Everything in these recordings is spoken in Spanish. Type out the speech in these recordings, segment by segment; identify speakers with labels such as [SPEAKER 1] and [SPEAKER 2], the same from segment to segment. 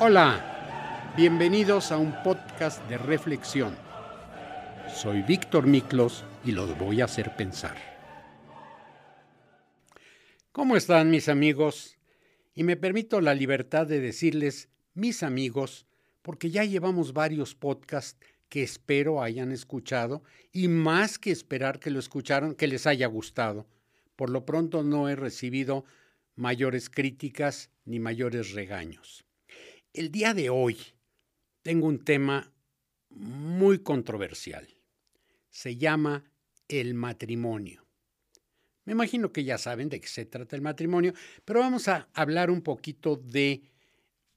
[SPEAKER 1] Hola, bienvenidos a un podcast de reflexión. Soy Víctor Miklos y los voy a hacer pensar. ¿Cómo están mis amigos? Y me permito la libertad de decirles mis amigos porque ya llevamos varios podcasts que espero hayan escuchado y más que esperar que lo escucharon, que les haya gustado. Por lo pronto no he recibido mayores críticas ni mayores regaños. El día de hoy tengo un tema muy controversial. Se llama el matrimonio. Me imagino que ya saben de qué se trata el matrimonio, pero vamos a hablar un poquito de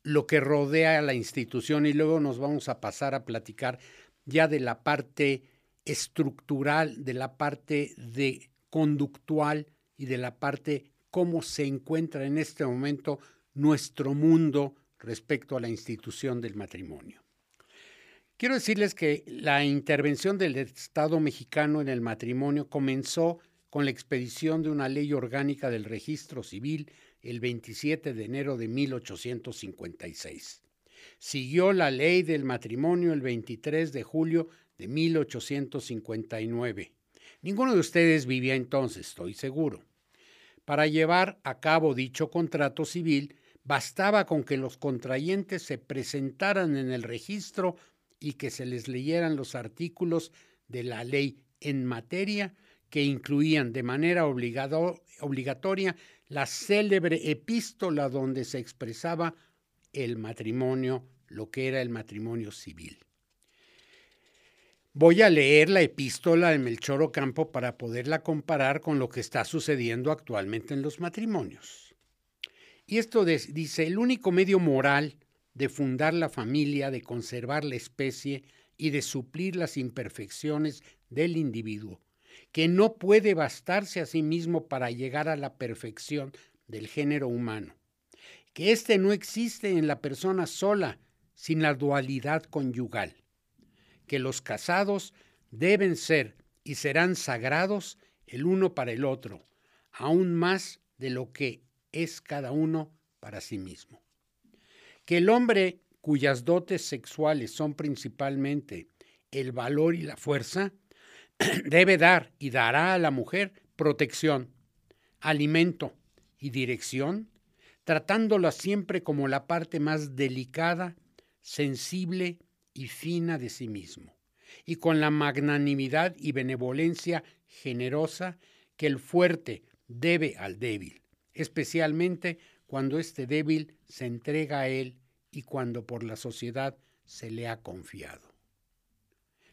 [SPEAKER 1] lo que rodea a la institución y luego nos vamos a pasar a platicar ya de la parte estructural, de la parte de conductual y de la parte cómo se encuentra en este momento nuestro mundo respecto a la institución del matrimonio. Quiero decirles que la intervención del Estado mexicano en el matrimonio comenzó con la expedición de una ley orgánica del registro civil el 27 de enero de 1856. Siguió la ley del matrimonio el 23 de julio de 1859. Ninguno de ustedes vivía entonces, estoy seguro. Para llevar a cabo dicho contrato civil, Bastaba con que los contrayentes se presentaran en el registro y que se les leyeran los artículos de la ley en materia que incluían de manera obligatoria la célebre epístola donde se expresaba el matrimonio, lo que era el matrimonio civil. Voy a leer la epístola de Melchor Ocampo para poderla comparar con lo que está sucediendo actualmente en los matrimonios. Y esto dice, el único medio moral de fundar la familia, de conservar la especie y de suplir las imperfecciones del individuo, que no puede bastarse a sí mismo para llegar a la perfección del género humano, que éste no existe en la persona sola, sin la dualidad conyugal, que los casados deben ser y serán sagrados el uno para el otro, aún más de lo que es cada uno para sí mismo. Que el hombre cuyas dotes sexuales son principalmente el valor y la fuerza, debe dar y dará a la mujer protección, alimento y dirección, tratándola siempre como la parte más delicada, sensible y fina de sí mismo, y con la magnanimidad y benevolencia generosa que el fuerte debe al débil especialmente cuando este débil se entrega a él y cuando por la sociedad se le ha confiado.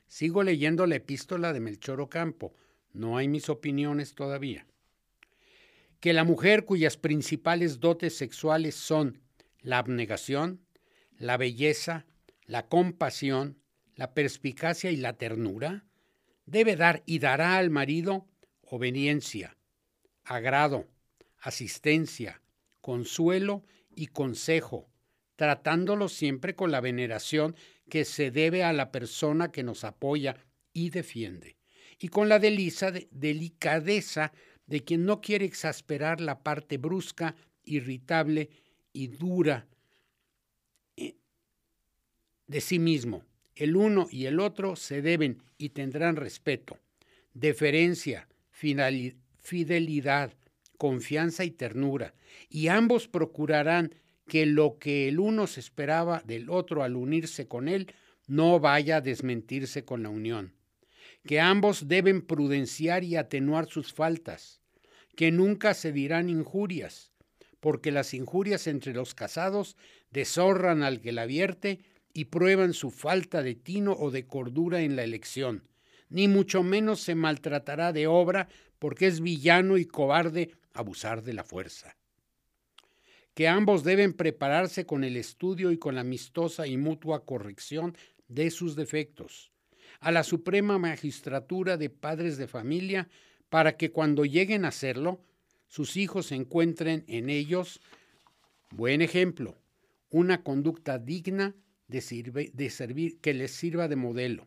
[SPEAKER 1] Sigo leyendo la epístola de Melchor Ocampo, no hay mis opiniones todavía. Que la mujer cuyas principales dotes sexuales son la abnegación, la belleza, la compasión, la perspicacia y la ternura, debe dar y dará al marido obediencia, agrado, asistencia, consuelo y consejo, tratándolo siempre con la veneración que se debe a la persona que nos apoya y defiende, y con la delicadeza de quien no quiere exasperar la parte brusca, irritable y dura eh, de sí mismo. El uno y el otro se deben y tendrán respeto, deferencia, fidelidad, confianza y ternura, y ambos procurarán que lo que el uno se esperaba del otro al unirse con él no vaya a desmentirse con la unión, que ambos deben prudenciar y atenuar sus faltas, que nunca se dirán injurias, porque las injurias entre los casados deshorran al que la vierte y prueban su falta de tino o de cordura en la elección, ni mucho menos se maltratará de obra porque es villano y cobarde abusar de la fuerza. Que ambos deben prepararse con el estudio y con la amistosa y mutua corrección de sus defectos, a la Suprema Magistratura de Padres de Familia, para que cuando lleguen a hacerlo, sus hijos encuentren en ellos. Buen ejemplo, una conducta digna de, de servir, que les sirva de modelo,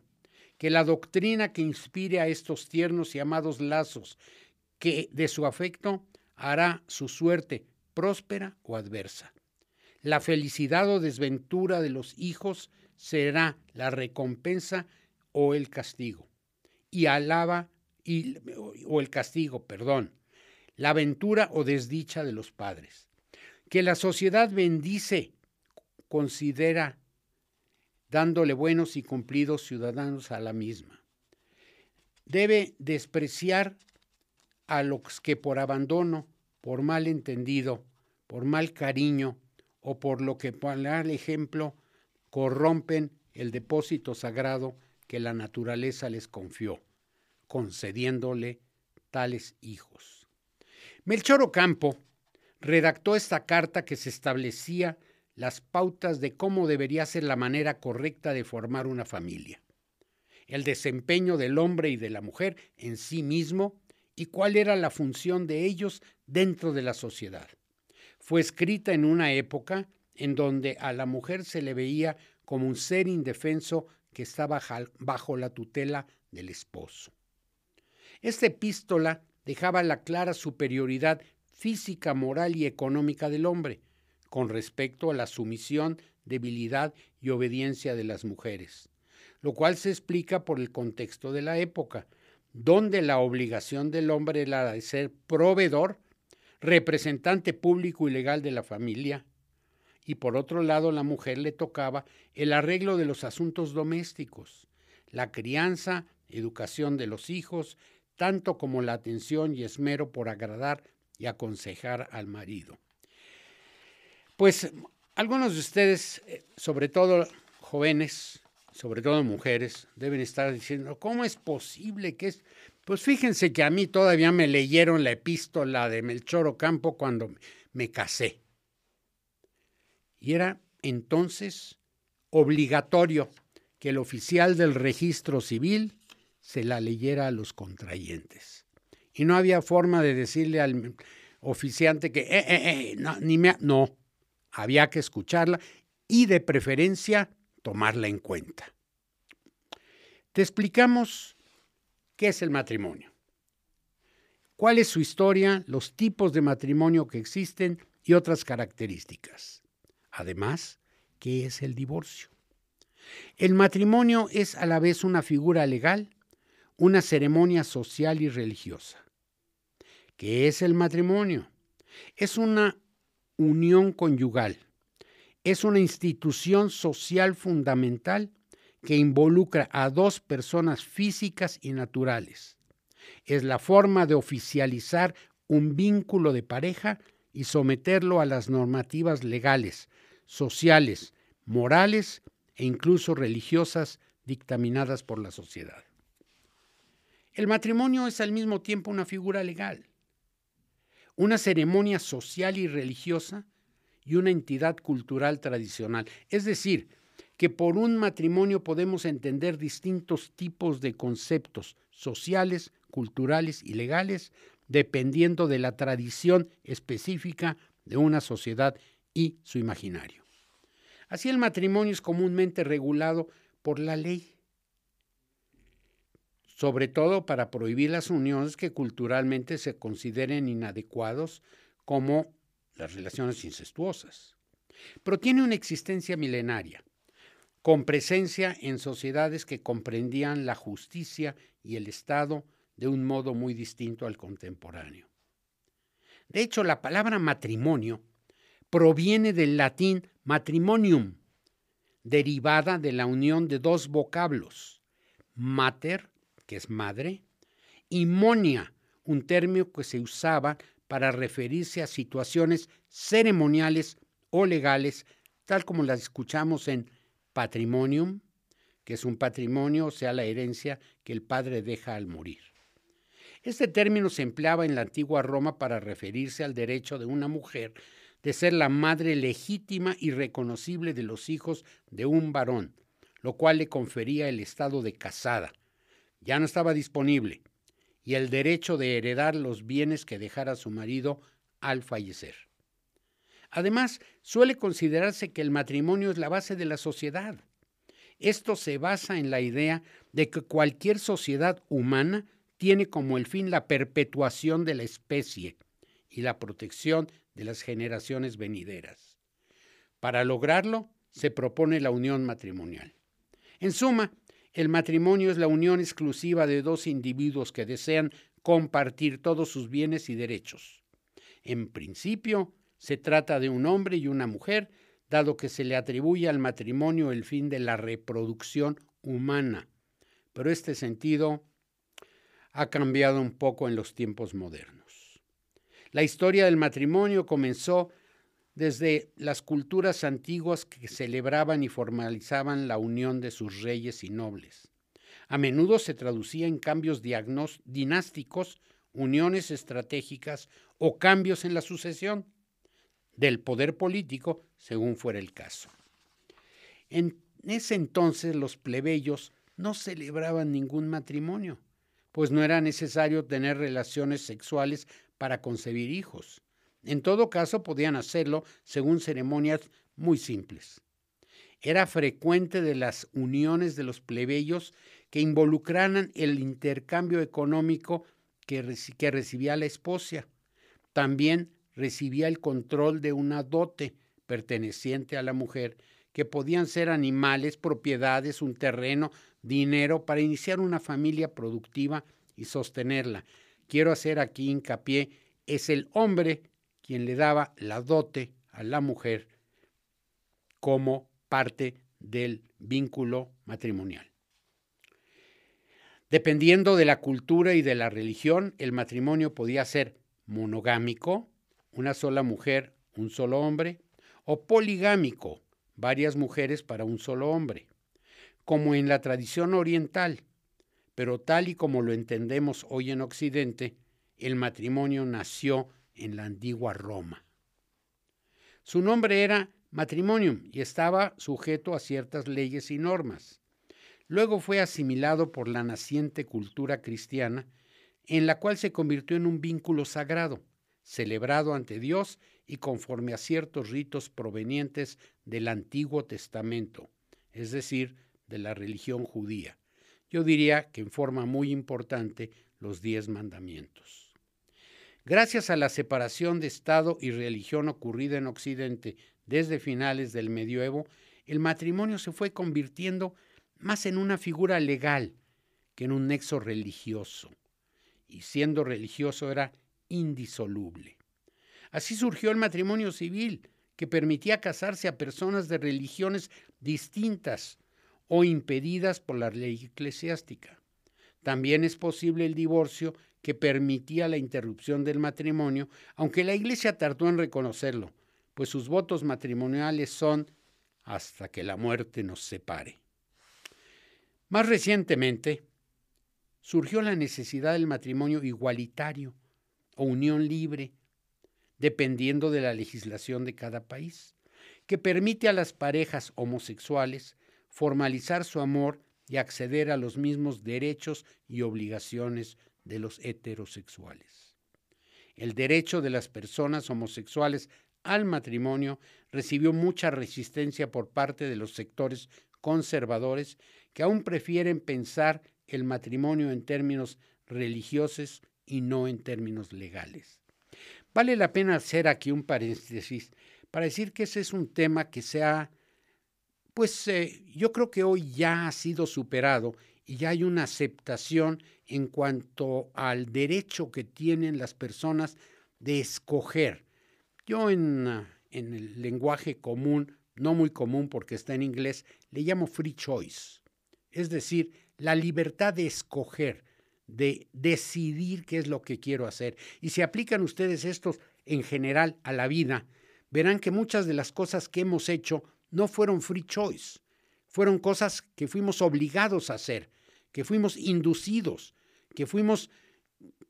[SPEAKER 1] que la doctrina que inspire a estos tiernos y amados lazos que de su afecto hará su suerte próspera o adversa. la felicidad o desventura de los hijos será la recompensa o el castigo. Y alaba y, o el castigo, perdón, la aventura o desdicha de los padres. Que la sociedad bendice, considera dándole buenos y cumplidos ciudadanos a la misma. Debe despreciar a los que por abandono, por mal entendido, por mal cariño o por lo que por dar ejemplo corrompen el depósito sagrado que la naturaleza les confió, concediéndole tales hijos. Melchor Ocampo redactó esta carta que se establecía las pautas de cómo debería ser la manera correcta de formar una familia, el desempeño del hombre y de la mujer en sí mismo y cuál era la función de ellos dentro de la sociedad. Fue escrita en una época en donde a la mujer se le veía como un ser indefenso que estaba bajo la tutela del esposo. Esta epístola dejaba la clara superioridad física, moral y económica del hombre, con respecto a la sumisión, debilidad y obediencia de las mujeres, lo cual se explica por el contexto de la época, donde la obligación del hombre era de ser proveedor, representante público y legal de la familia, y por otro lado la mujer le tocaba el arreglo de los asuntos domésticos, la crianza, educación de los hijos, tanto como la atención y esmero por agradar y aconsejar al marido. Pues algunos de ustedes, eh, sobre todo jóvenes, sobre todo mujeres, deben estar diciendo, ¿cómo es posible que es? Pues fíjense que a mí todavía me leyeron la epístola de Melchor Ocampo cuando me casé. Y era entonces obligatorio que el oficial del registro civil se la leyera a los contrayentes. Y no había forma de decirle al oficiante que, eh, eh, eh, no, ni me, no, había que escucharla y de preferencia tomarla en cuenta. Te explicamos qué es el matrimonio, cuál es su historia, los tipos de matrimonio que existen y otras características. Además, qué es el divorcio. El matrimonio es a la vez una figura legal, una ceremonia social y religiosa. ¿Qué es el matrimonio? Es una unión conyugal. Es una institución social fundamental que involucra a dos personas físicas y naturales. Es la forma de oficializar un vínculo de pareja y someterlo a las normativas legales, sociales, morales e incluso religiosas dictaminadas por la sociedad. El matrimonio es al mismo tiempo una figura legal una ceremonia social y religiosa y una entidad cultural tradicional. Es decir, que por un matrimonio podemos entender distintos tipos de conceptos sociales, culturales y legales, dependiendo de la tradición específica de una sociedad y su imaginario. Así el matrimonio es comúnmente regulado por la ley sobre todo para prohibir las uniones que culturalmente se consideren inadecuados como las relaciones incestuosas. Pero tiene una existencia milenaria, con presencia en sociedades que comprendían la justicia y el Estado de un modo muy distinto al contemporáneo. De hecho, la palabra matrimonio proviene del latín matrimonium, derivada de la unión de dos vocablos, mater que es madre, y monia, un término que se usaba para referirse a situaciones ceremoniales o legales, tal como las escuchamos en patrimonium, que es un patrimonio, o sea, la herencia que el padre deja al morir. Este término se empleaba en la antigua Roma para referirse al derecho de una mujer de ser la madre legítima y reconocible de los hijos de un varón, lo cual le confería el estado de casada, ya no estaba disponible y el derecho de heredar los bienes que dejara su marido al fallecer. Además, suele considerarse que el matrimonio es la base de la sociedad. Esto se basa en la idea de que cualquier sociedad humana tiene como el fin la perpetuación de la especie y la protección de las generaciones venideras. Para lograrlo, se propone la unión matrimonial. En suma, el matrimonio es la unión exclusiva de dos individuos que desean compartir todos sus bienes y derechos. En principio, se trata de un hombre y una mujer, dado que se le atribuye al matrimonio el fin de la reproducción humana. Pero este sentido ha cambiado un poco en los tiempos modernos. La historia del matrimonio comenzó desde las culturas antiguas que celebraban y formalizaban la unión de sus reyes y nobles. A menudo se traducía en cambios dinásticos, uniones estratégicas o cambios en la sucesión del poder político, según fuera el caso. En ese entonces los plebeyos no celebraban ningún matrimonio, pues no era necesario tener relaciones sexuales para concebir hijos. En todo caso, podían hacerlo según ceremonias muy simples. Era frecuente de las uniones de los plebeyos que involucraran el intercambio económico que, recibía la esposa. También recibía el control de una dote perteneciente a la mujer, que podían ser animales, propiedades, un terreno, dinero, para iniciar una familia productiva y sostenerla. Quiero hacer aquí hincapié, es el hombre quien le daba la dote a la mujer como parte del vínculo matrimonial. Dependiendo de la cultura y de la religión, el matrimonio podía ser monogámico, una sola mujer, un solo hombre, o poligámico, varias mujeres para un solo hombre, como en la tradición oriental, pero tal y como lo entendemos hoy en Occidente, el matrimonio nació en la antigua Roma. Su nombre era matrimonium y estaba sujeto a ciertas leyes y normas. Luego fue asimilado por la naciente cultura cristiana, en la cual se convirtió en un vínculo sagrado, celebrado ante Dios y conforme a ciertos ritos provenientes del Antiguo Testamento, es decir, de la religión judía. Yo diría que en forma muy importante los diez mandamientos. Gracias a la separación de Estado y religión ocurrida en Occidente desde finales del medioevo, el matrimonio se fue convirtiendo más en una figura legal que en un nexo religioso, y siendo religioso era indisoluble. Así surgió el matrimonio civil, que permitía casarse a personas de religiones distintas o impedidas por la ley eclesiástica. También es posible el divorcio que permitía la interrupción del matrimonio, aunque la Iglesia tardó en reconocerlo, pues sus votos matrimoniales son hasta que la muerte nos separe. Más recientemente, surgió la necesidad del matrimonio igualitario o unión libre, dependiendo de la legislación de cada país, que permite a las parejas homosexuales formalizar su amor y acceder a los mismos derechos y obligaciones de los heterosexuales. El derecho de las personas homosexuales al matrimonio recibió mucha resistencia por parte de los sectores conservadores que aún prefieren pensar el matrimonio en términos religiosos y no en términos legales. Vale la pena hacer aquí un paréntesis para decir que ese es un tema que se ha, pues eh, yo creo que hoy ya ha sido superado y ya hay una aceptación en cuanto al derecho que tienen las personas de escoger. Yo en, ah, en el lenguaje común, no muy común porque está en inglés, le llamo free choice. Es decir, la libertad de escoger, de decidir qué es lo que quiero hacer. Y si aplican ustedes estos en general a la vida, verán que muchas de las cosas que hemos hecho no fueron free choice, fueron cosas que fuimos obligados a hacer, que fuimos inducidos, que fuimos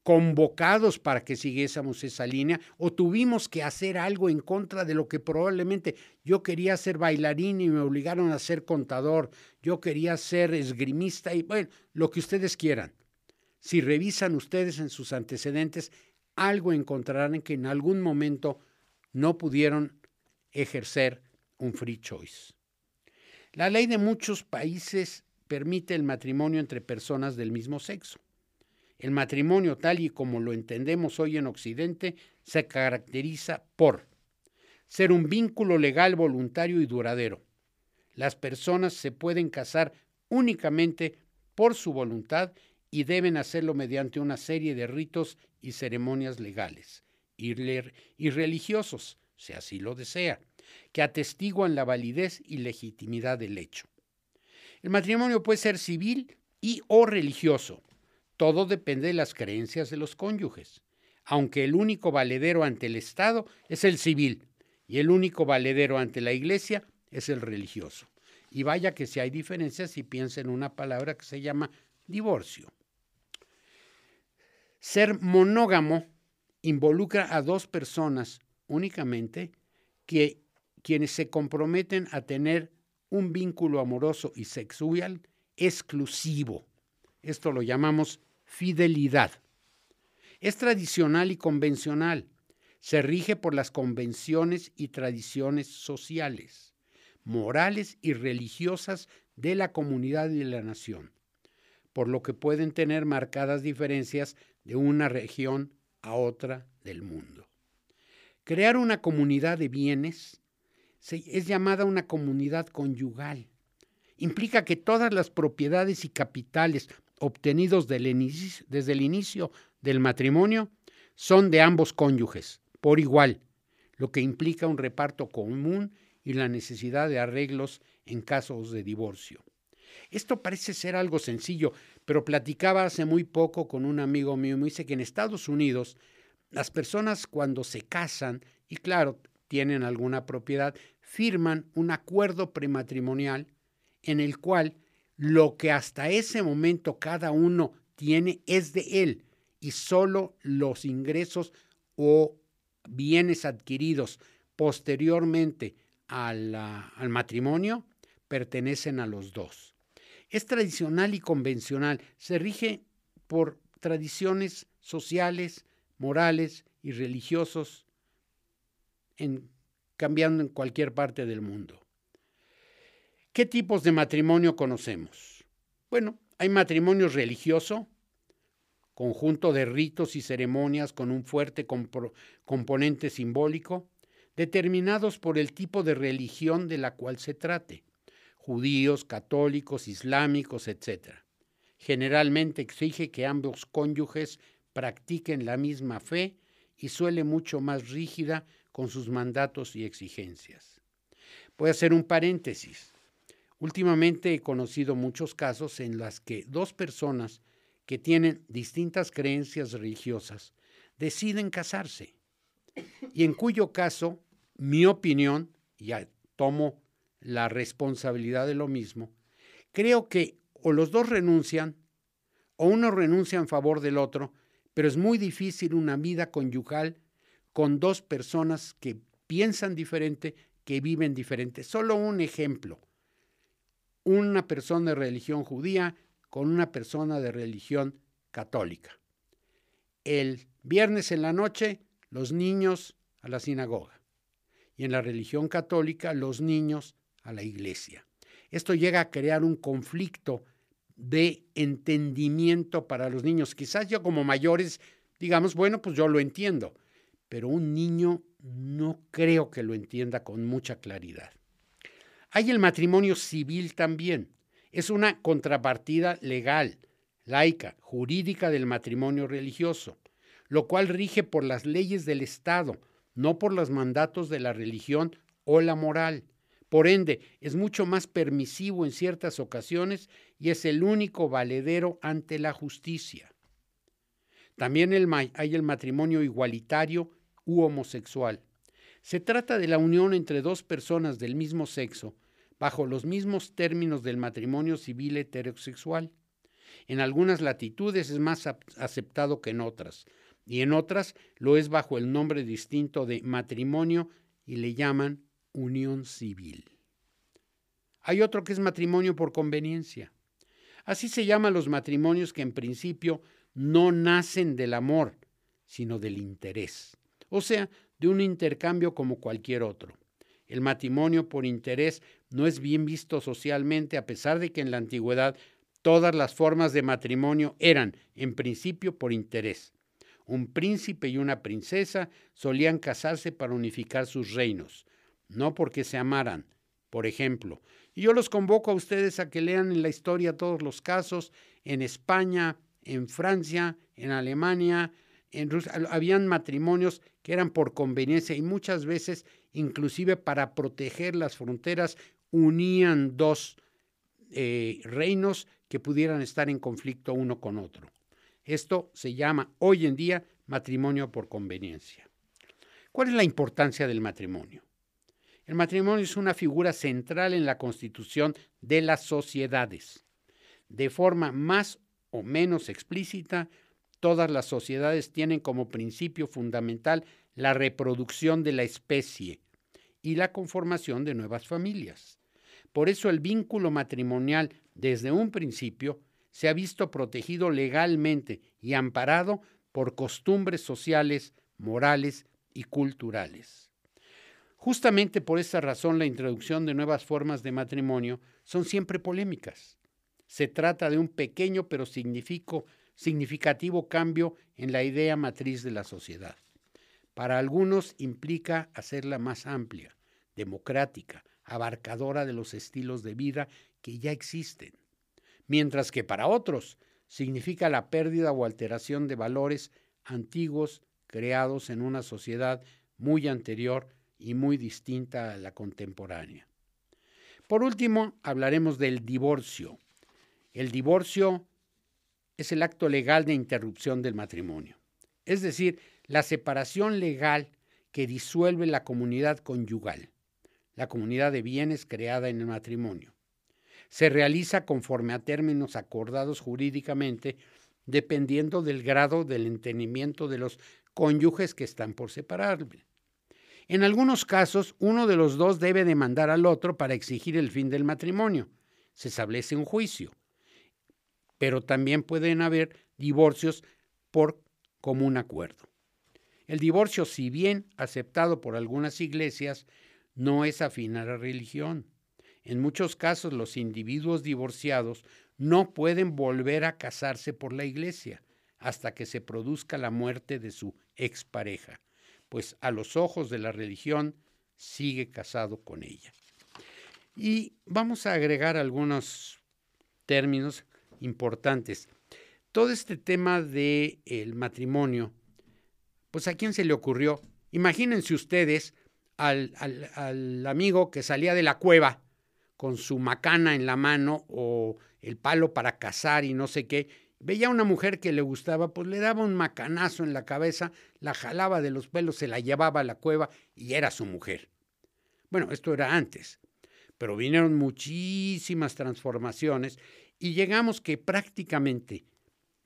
[SPEAKER 1] convocados para que siguiésemos esa línea o tuvimos que hacer algo en contra de lo que probablemente yo quería ser bailarín y me obligaron a ser contador, yo quería ser esgrimista y bueno, lo que ustedes quieran. Si revisan ustedes en sus antecedentes, algo encontrarán en que en algún momento no pudieron ejercer un free choice. La ley de muchos países permite el matrimonio entre personas del mismo sexo. El matrimonio tal y como lo entendemos hoy en Occidente se caracteriza por ser un vínculo legal, voluntario y duradero. Las personas se pueden casar únicamente por su voluntad y deben hacerlo mediante una serie de ritos y ceremonias legales y, religiosos, si así lo desea, que atestiguan la validez y legitimidad del hecho. El matrimonio puede ser civil y o religioso. Todo depende de las creencias de los cónyuges, aunque el único valedero ante el Estado es el civil y el único valedero ante la Iglesia es el religioso. Y vaya que si hay diferencias, si piensa en una palabra que se llama divorcio. Ser monógamo involucra a dos personas únicamente que quienes se comprometen a tener un vínculo amoroso y sexual exclusivo. Esto lo llamamos fidelidad. Es tradicional y convencional. Se rige por las convenciones y tradiciones sociales, morales y religiosas de la comunidad y de la nación, por lo que pueden tener marcadas diferencias de una región a otra del mundo. Crear una comunidad de bienes es llamada una comunidad conyugal. Implica que todas las propiedades y capitales obtenidos desde el inicio del matrimonio son de ambos cónyuges, por igual, lo que implica un reparto común y la necesidad de arreglos en casos de divorcio. Esto parece ser algo sencillo, pero platicaba hace muy poco con un amigo mío y me dice que en Estados Unidos las personas cuando se casan, y claro, tienen alguna propiedad, firman un acuerdo prematrimonial en el cual lo que hasta ese momento cada uno tiene es de él y solo los ingresos o bienes adquiridos posteriormente al matrimonio pertenecen a los dos. Es tradicional y convencional, se rige por tradiciones sociales, morales y religiosos en, cambiando en cualquier parte del mundo. ¿Qué tipos de matrimonio conocemos? Bueno, hay matrimonio religioso, conjunto de ritos y ceremonias con un fuerte componente simbólico, determinados por el tipo de religión de la cual se trate, judíos, católicos, islámicos, etc. Generalmente exige que ambos cónyuges practiquen la misma fe y suele mucho más rígida con sus mandatos y exigencias. Voy a hacer un paréntesis. Últimamente he conocido muchos casos en los que dos personas que tienen distintas creencias religiosas deciden casarse y en cuyo caso mi opinión, ya tomo la responsabilidad de lo mismo, creo que o los dos renuncian o uno renuncia en favor del otro, pero es muy difícil una vida conyugal con dos personas que piensan diferente, que viven diferente. Solo un ejemplo. Una persona de religión judía con una persona de religión católica. El viernes en la noche, los niños a la sinagoga. Y en la religión católica, los niños a la iglesia. Esto llega a crear un conflicto de entendimiento para los niños. Quizás yo como mayores digamos, bueno, pues yo lo entiendo, pero un niño no creo que lo entienda con mucha claridad. Hay el matrimonio civil también. Es una contrapartida legal, laica, jurídica del matrimonio religioso, lo cual rige por las leyes del Estado, no por los mandatos de la religión o la moral. Por ende, es mucho más permisivo en ciertas ocasiones y es el único valedero ante la justicia. También hay el matrimonio igualitario u homosexual. Se trata de la unión entre dos personas del mismo sexo bajo los mismos términos del matrimonio civil heterosexual. En algunas latitudes es más aceptado que en otras, y en otras lo es bajo el nombre distinto de matrimonio y le llaman unión civil. Hay otro que es matrimonio por conveniencia. Así se llaman los matrimonios que en principio no nacen del amor, sino del interés o sea, de un intercambio como cualquier otro. El matrimonio por interés no es bien visto socialmente a pesar de que en la antigüedad todas las formas de matrimonio eran, en principio, por interés. Un príncipe y una princesa solían casarse para unificar sus reinos, no porque se amaran. Por ejemplo, y yo los convoco a ustedes a que lean en la historia todos los casos en España, en Francia, en Alemania, en Rusia. Habían matrimonios que eran por conveniencia y muchas veces, inclusive para proteger las fronteras, unían dos eh, reinos que pudieran estar en conflicto uno con otro. Esto se llama hoy en día matrimonio por conveniencia. ¿Cuál es la importancia del matrimonio? El matrimonio es una figura central en la constitución de las sociedades. De forma más o menos explícita, todas las sociedades tienen como principio fundamental la reproducción de la especie y la conformación de nuevas familias. Por eso el vínculo matrimonial desde un principio se ha visto protegido legalmente y amparado por costumbres sociales, morales y culturales. Justamente por esa razón la introducción de nuevas formas de matrimonio son siempre polémicas. Se trata de un pequeño pero significativo cambio en la idea matriz de la sociedad. Para algunos implica hacerla más amplia, democrática, abarcadora de los estilos de vida que ya existen, mientras que para otros significa la pérdida o alteración de valores antiguos creados en una sociedad muy anterior y muy distinta a la contemporánea. Por último, hablaremos del divorcio. El divorcio es el acto legal de interrupción del matrimonio, es decir, la separación legal que disuelve la comunidad conyugal la comunidad de bienes creada en el matrimonio. Se realiza conforme a términos acordados jurídicamente, dependiendo del grado del entendimiento de los cónyuges que están por separarse. En algunos casos, uno de los dos debe demandar al otro para exigir el fin del matrimonio. Se establece un juicio. Pero también pueden haber divorcios por común acuerdo. El divorcio, si bien aceptado por algunas iglesias, no es afín a la religión. En muchos casos los individuos divorciados no pueden volver a casarse por la iglesia hasta que se produzca la muerte de su expareja, pues a los ojos de la religión sigue casado con ella. Y vamos a agregar algunos términos importantes. Todo este tema del el matrimonio, pues a quién se le ocurrió. Imagínense ustedes al, amigo que salía de la cueva con su macana en la mano o el palo para cazar y no sé qué, veía una mujer que le gustaba, pues le daba un macanazo en la cabeza, la jalaba de los pelos, se la llevaba a la cueva y era su mujer. Bueno, esto era antes, pero vinieron muchísimas transformaciones y llegamos que prácticamente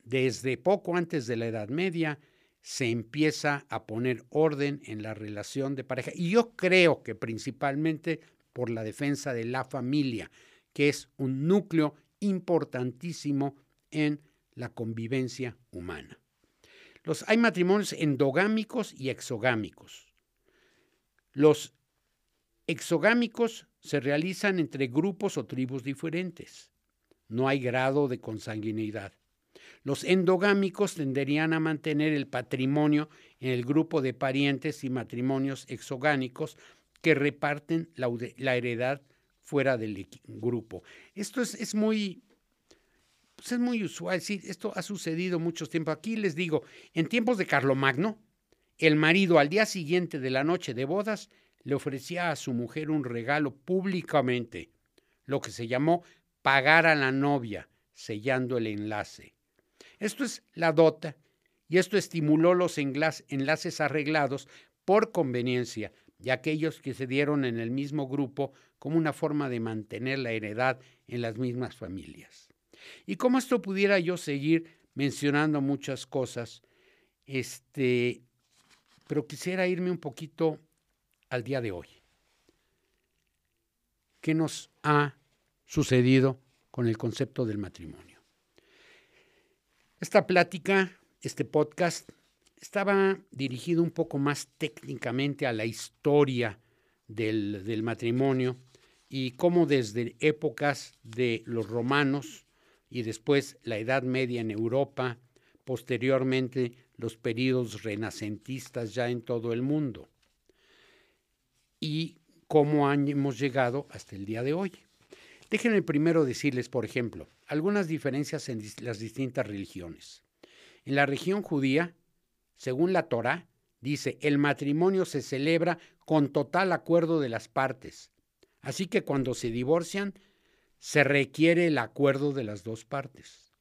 [SPEAKER 1] desde poco antes de la Edad Media se empieza a poner orden en la relación de pareja. Y yo creo que principalmente por la defensa de la familia, que es un núcleo importantísimo en la convivencia humana. Los, hay matrimonios endogámicos y exogámicos. Los exogámicos se realizan entre grupos o tribus diferentes. No hay grado de consanguinidad. Los endogámicos tenderían a mantener el patrimonio en el grupo de parientes y matrimonios exogánicos que reparten la, heredad fuera del grupo. Esto es, muy, pues es muy usual, sí, esto ha sucedido mucho tiempo. Aquí les digo, en tiempos de Carlomagno, el marido al día siguiente de la noche de bodas le ofrecía a su mujer un regalo públicamente, lo que se llamó pagar a la novia, sellando el enlace. Esto es la dota y esto estimuló los enlaces arreglados por conveniencia de aquellos que se dieron en el mismo grupo como una forma de mantener la heredad en las mismas familias. Y como esto pudiera yo seguir mencionando muchas cosas, este, pero quisiera irme un poquito al día de hoy. ¿Qué nos ha sucedido con el concepto del matrimonio? Esta plática, este podcast, estaba dirigido un poco más técnicamente a la historia del, matrimonio y cómo desde épocas de los romanos y después la Edad Media en Europa, posteriormente los periodos renacentistas ya en todo el mundo y cómo hemos llegado hasta el día de hoy. Déjenme primero decirles, por ejemplo, algunas diferencias en las distintas religiones. En la región judía, según la Torá, dice, el matrimonio se celebra con total acuerdo de las partes. Así que cuando se divorcian, se requiere el acuerdo de las dos partes.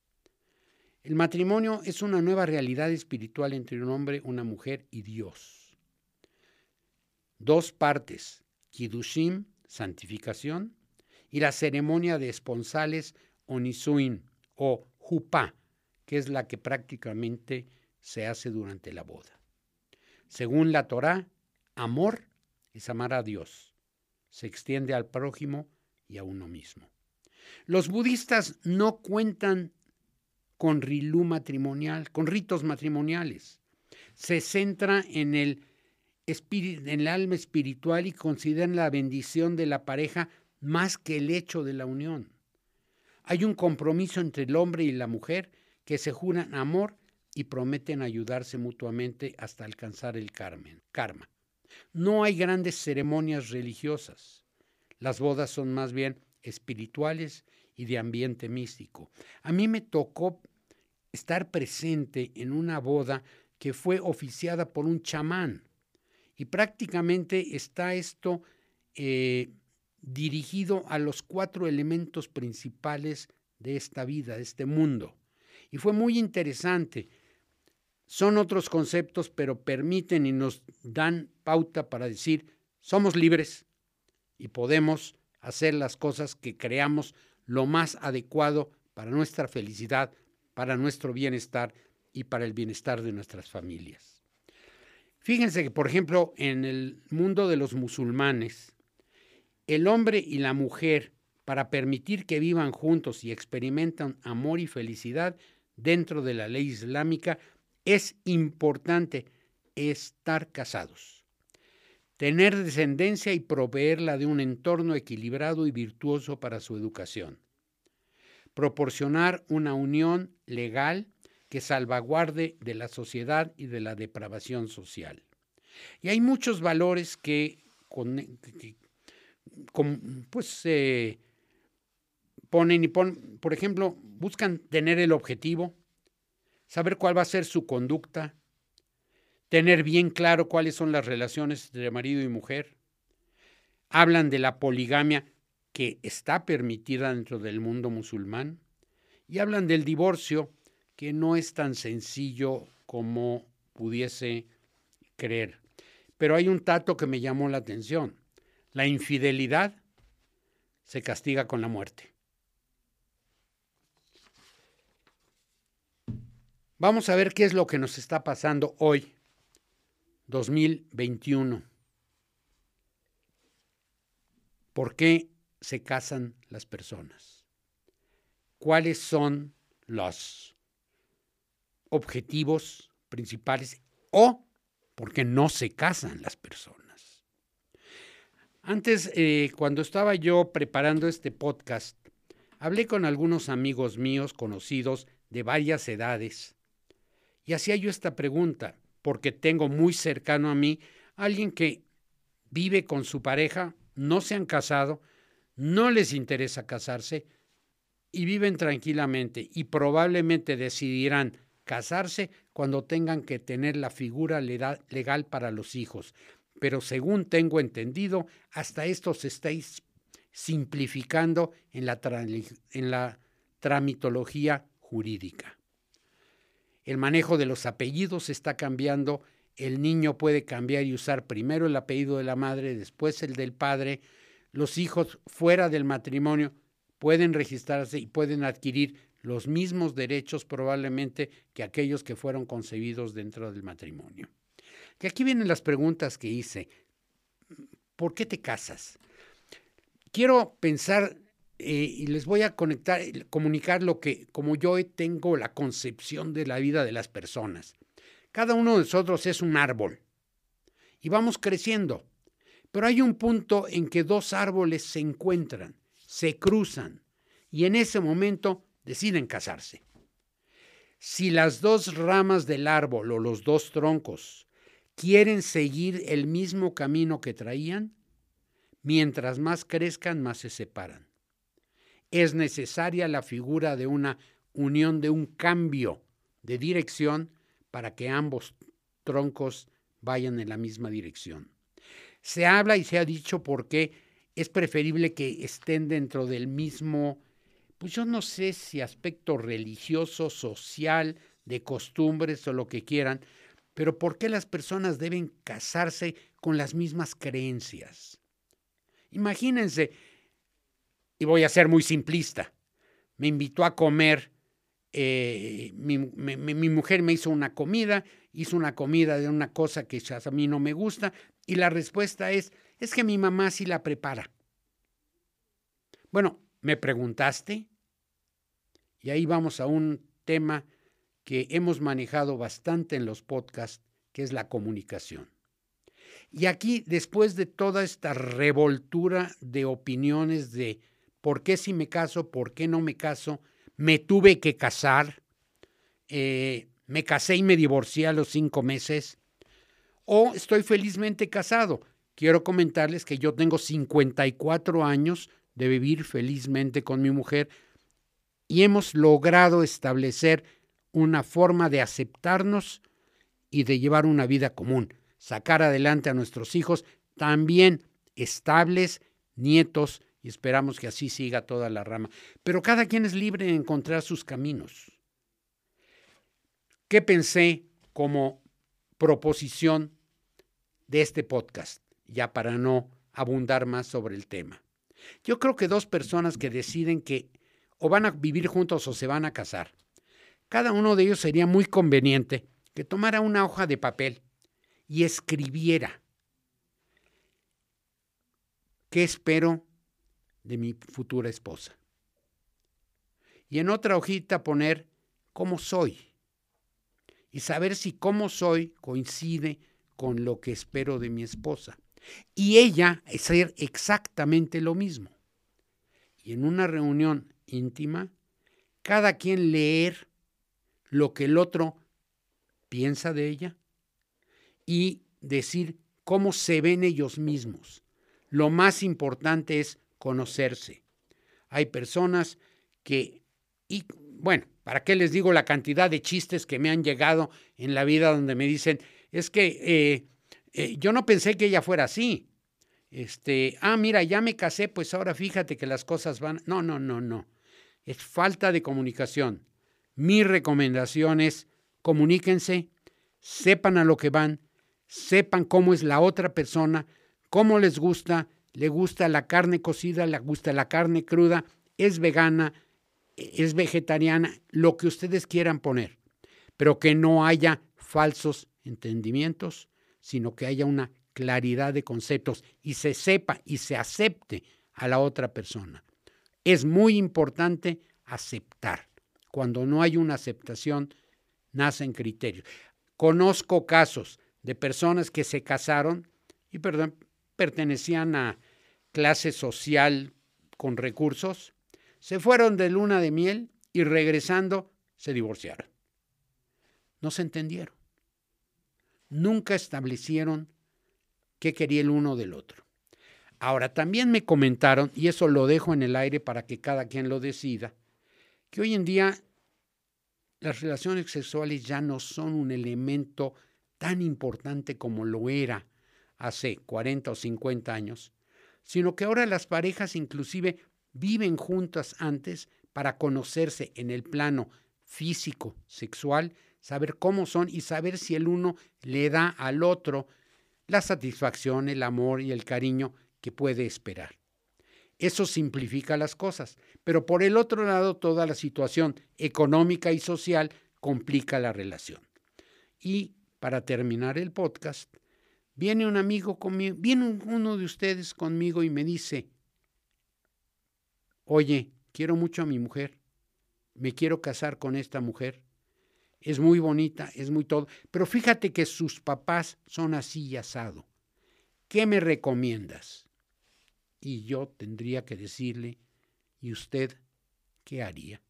[SPEAKER 1] El matrimonio es una nueva realidad espiritual entre un hombre, una mujer y Dios. Dos partes, Kiddushim, santificación, y la ceremonia de esponsales o nisuin o jupá, que es la que prácticamente se hace durante la boda. Según la Torá, amor es amar a Dios. Se extiende al prójimo y a uno mismo. Los budistas no cuentan con rilú matrimonial, con ritos matrimoniales. Se centra en el, en el alma espiritual y consideran la bendición de la pareja más que el hecho de la unión. Hay un compromiso entre el hombre y la mujer que se juran amor y prometen ayudarse mutuamente hasta alcanzar el karma. No hay grandes ceremonias religiosas. Las bodas son más bien espirituales y de ambiente místico. A mí me tocó estar presente en una boda que fue oficiada por un chamán y prácticamente está esto eh, dirigido a los cuatro elementos principales de esta vida, de este mundo. Y fue muy interesante. Son otros conceptos, pero permiten y nos dan pauta para decir, somos libres y podemos hacer las cosas que creamos lo más adecuado para nuestra felicidad, para nuestro bienestar y para el bienestar de nuestras familias. Fíjense que, por ejemplo, en el mundo de los musulmanes, el hombre y la mujer, para permitir que vivan juntos y experimentan amor y felicidad dentro de la ley islámica, es importante estar casados, tener descendencia y proveerla de un entorno equilibrado y virtuoso para su educación, proporcionar una unión legal que salvaguarde de la sociedad y de la depravación social. Y hay muchos valores que, pues ponen y ponen, por ejemplo, buscan tener el objetivo, saber cuál va a ser su conducta, tener bien claro cuáles son las relaciones entre marido y mujer. Hablan de la poligamia que está permitida dentro del mundo musulmán y hablan del divorcio que no es tan sencillo como pudiese creer. Pero hay un tato que me llamó la atención. La infidelidad se castiga con la muerte. Vamos a ver qué es lo que nos está pasando hoy, 2021. ¿Por qué se casan las personas? ¿Cuáles son los objetivos principales o por qué no se casan las personas? Antes, eh, cuando estaba yo preparando este podcast, hablé con algunos amigos míos conocidos de varias edades y hacía yo esta pregunta, porque tengo muy cercano a mí alguien que vive con su pareja, no se han casado, no les interesa casarse y viven tranquilamente y probablemente decidirán casarse cuando tengan que tener la figura legal para los hijos pero según tengo entendido, hasta esto se está simplificando en la, en la tramitología jurídica. El manejo de los apellidos está cambiando. El niño puede cambiar y usar primero el apellido de la madre, después el del padre. Los hijos fuera del matrimonio pueden registrarse y pueden adquirir los mismos derechos probablemente que aquellos que fueron concebidos dentro del matrimonio. Que aquí vienen las preguntas que hice. ¿Por qué te casas? Quiero pensar eh, y les voy a conectar, comunicar lo que, como yo tengo la concepción de la vida de las personas. Cada uno de nosotros es un árbol y vamos creciendo, pero hay un punto en que dos árboles se encuentran, se cruzan y en ese momento deciden casarse. Si las dos ramas del árbol o los dos troncos quieren seguir el mismo camino que traían, mientras más crezcan, más se separan. Es necesaria la figura de una unión, de un cambio de dirección para que ambos troncos vayan en la misma dirección. Se habla y se ha dicho por qué es preferible que estén dentro del mismo, pues yo no sé si aspecto religioso, social, de costumbres o lo que quieran, pero ¿por qué las personas deben casarse con las mismas creencias? Imagínense, y voy a ser muy simplista, me invitó a comer, eh, mi, mi, mujer me hizo una comida, hizo una comida de una cosa que a mí no me gusta, y la respuesta es, es que mi mamá sí la prepara. Bueno, me preguntaste, y ahí vamos a un tema que hemos manejado bastante en los podcasts, que es la comunicación. Y aquí, después de toda esta revoltura de opiniones de por qué si me caso, por qué no me caso, me tuve que casar, eh, me casé y me divorcié a los cinco meses, o estoy felizmente casado. Quiero comentarles que yo tengo 54 años de vivir felizmente con mi mujer y hemos logrado establecer una forma de aceptarnos y de llevar una vida común, sacar adelante a nuestros hijos también estables, nietos, y esperamos que así siga toda la rama. Pero cada quien es libre de encontrar sus caminos. ¿Qué pensé como proposición de este podcast? Ya para no abundar más sobre el tema. Yo creo que dos personas que deciden que o van a vivir juntos o se van a casar, cada uno de ellos sería muy conveniente que tomara una hoja de papel y escribiera qué espero de mi futura esposa. Y en otra hojita poner cómo soy y saber si cómo soy coincide con lo que espero de mi esposa. Y ella hacer exactamente lo mismo. Y en una reunión íntima, cada quien leer lo que el otro piensa de ella y decir cómo se ven ellos mismos. Lo más importante es conocerse. Hay personas que, y bueno, ¿para qué les digo la cantidad de chistes que me han llegado en la vida donde me dicen, es que eh, eh, yo no pensé que ella fuera así? Este, ah, mira, ya me casé, pues ahora fíjate que las cosas van. No, no, no, no. Es falta de comunicación. Mi recomendación es comuníquense, sepan a lo que van, sepan cómo es la otra persona, cómo les gusta, le gusta la carne cocida, le gusta la carne cruda, es vegana, es vegetariana, lo que ustedes quieran poner, pero que no haya falsos entendimientos, sino que haya una claridad de conceptos y se sepa y se acepte a la otra persona. Es muy importante aceptar. Cuando no hay una aceptación, nacen criterios. Conozco casos de personas que se casaron y perdón, pertenecían a clase social con recursos, se fueron de luna de miel y regresando se divorciaron. No se entendieron. Nunca establecieron qué quería el uno del otro. Ahora, también me comentaron, y eso lo dejo en el aire para que cada quien lo decida, que hoy en día las relaciones sexuales ya no son un elemento tan importante como lo era hace 40 o 50 años, sino que ahora las parejas inclusive viven juntas antes para conocerse en el plano físico, sexual, saber cómo son y saber si el uno le da al otro la satisfacción, el amor y el cariño que puede esperar. Eso simplifica las cosas, pero por el otro lado toda la situación económica y social complica la relación. Y para terminar el podcast, viene un amigo conmigo, viene uno de ustedes conmigo y me dice, oye, quiero mucho a mi mujer, me quiero casar con esta mujer, es muy bonita, es muy todo, pero fíjate que sus papás son así y asado. ¿Qué me recomiendas? Y yo tendría que decirle, ¿y usted qué haría?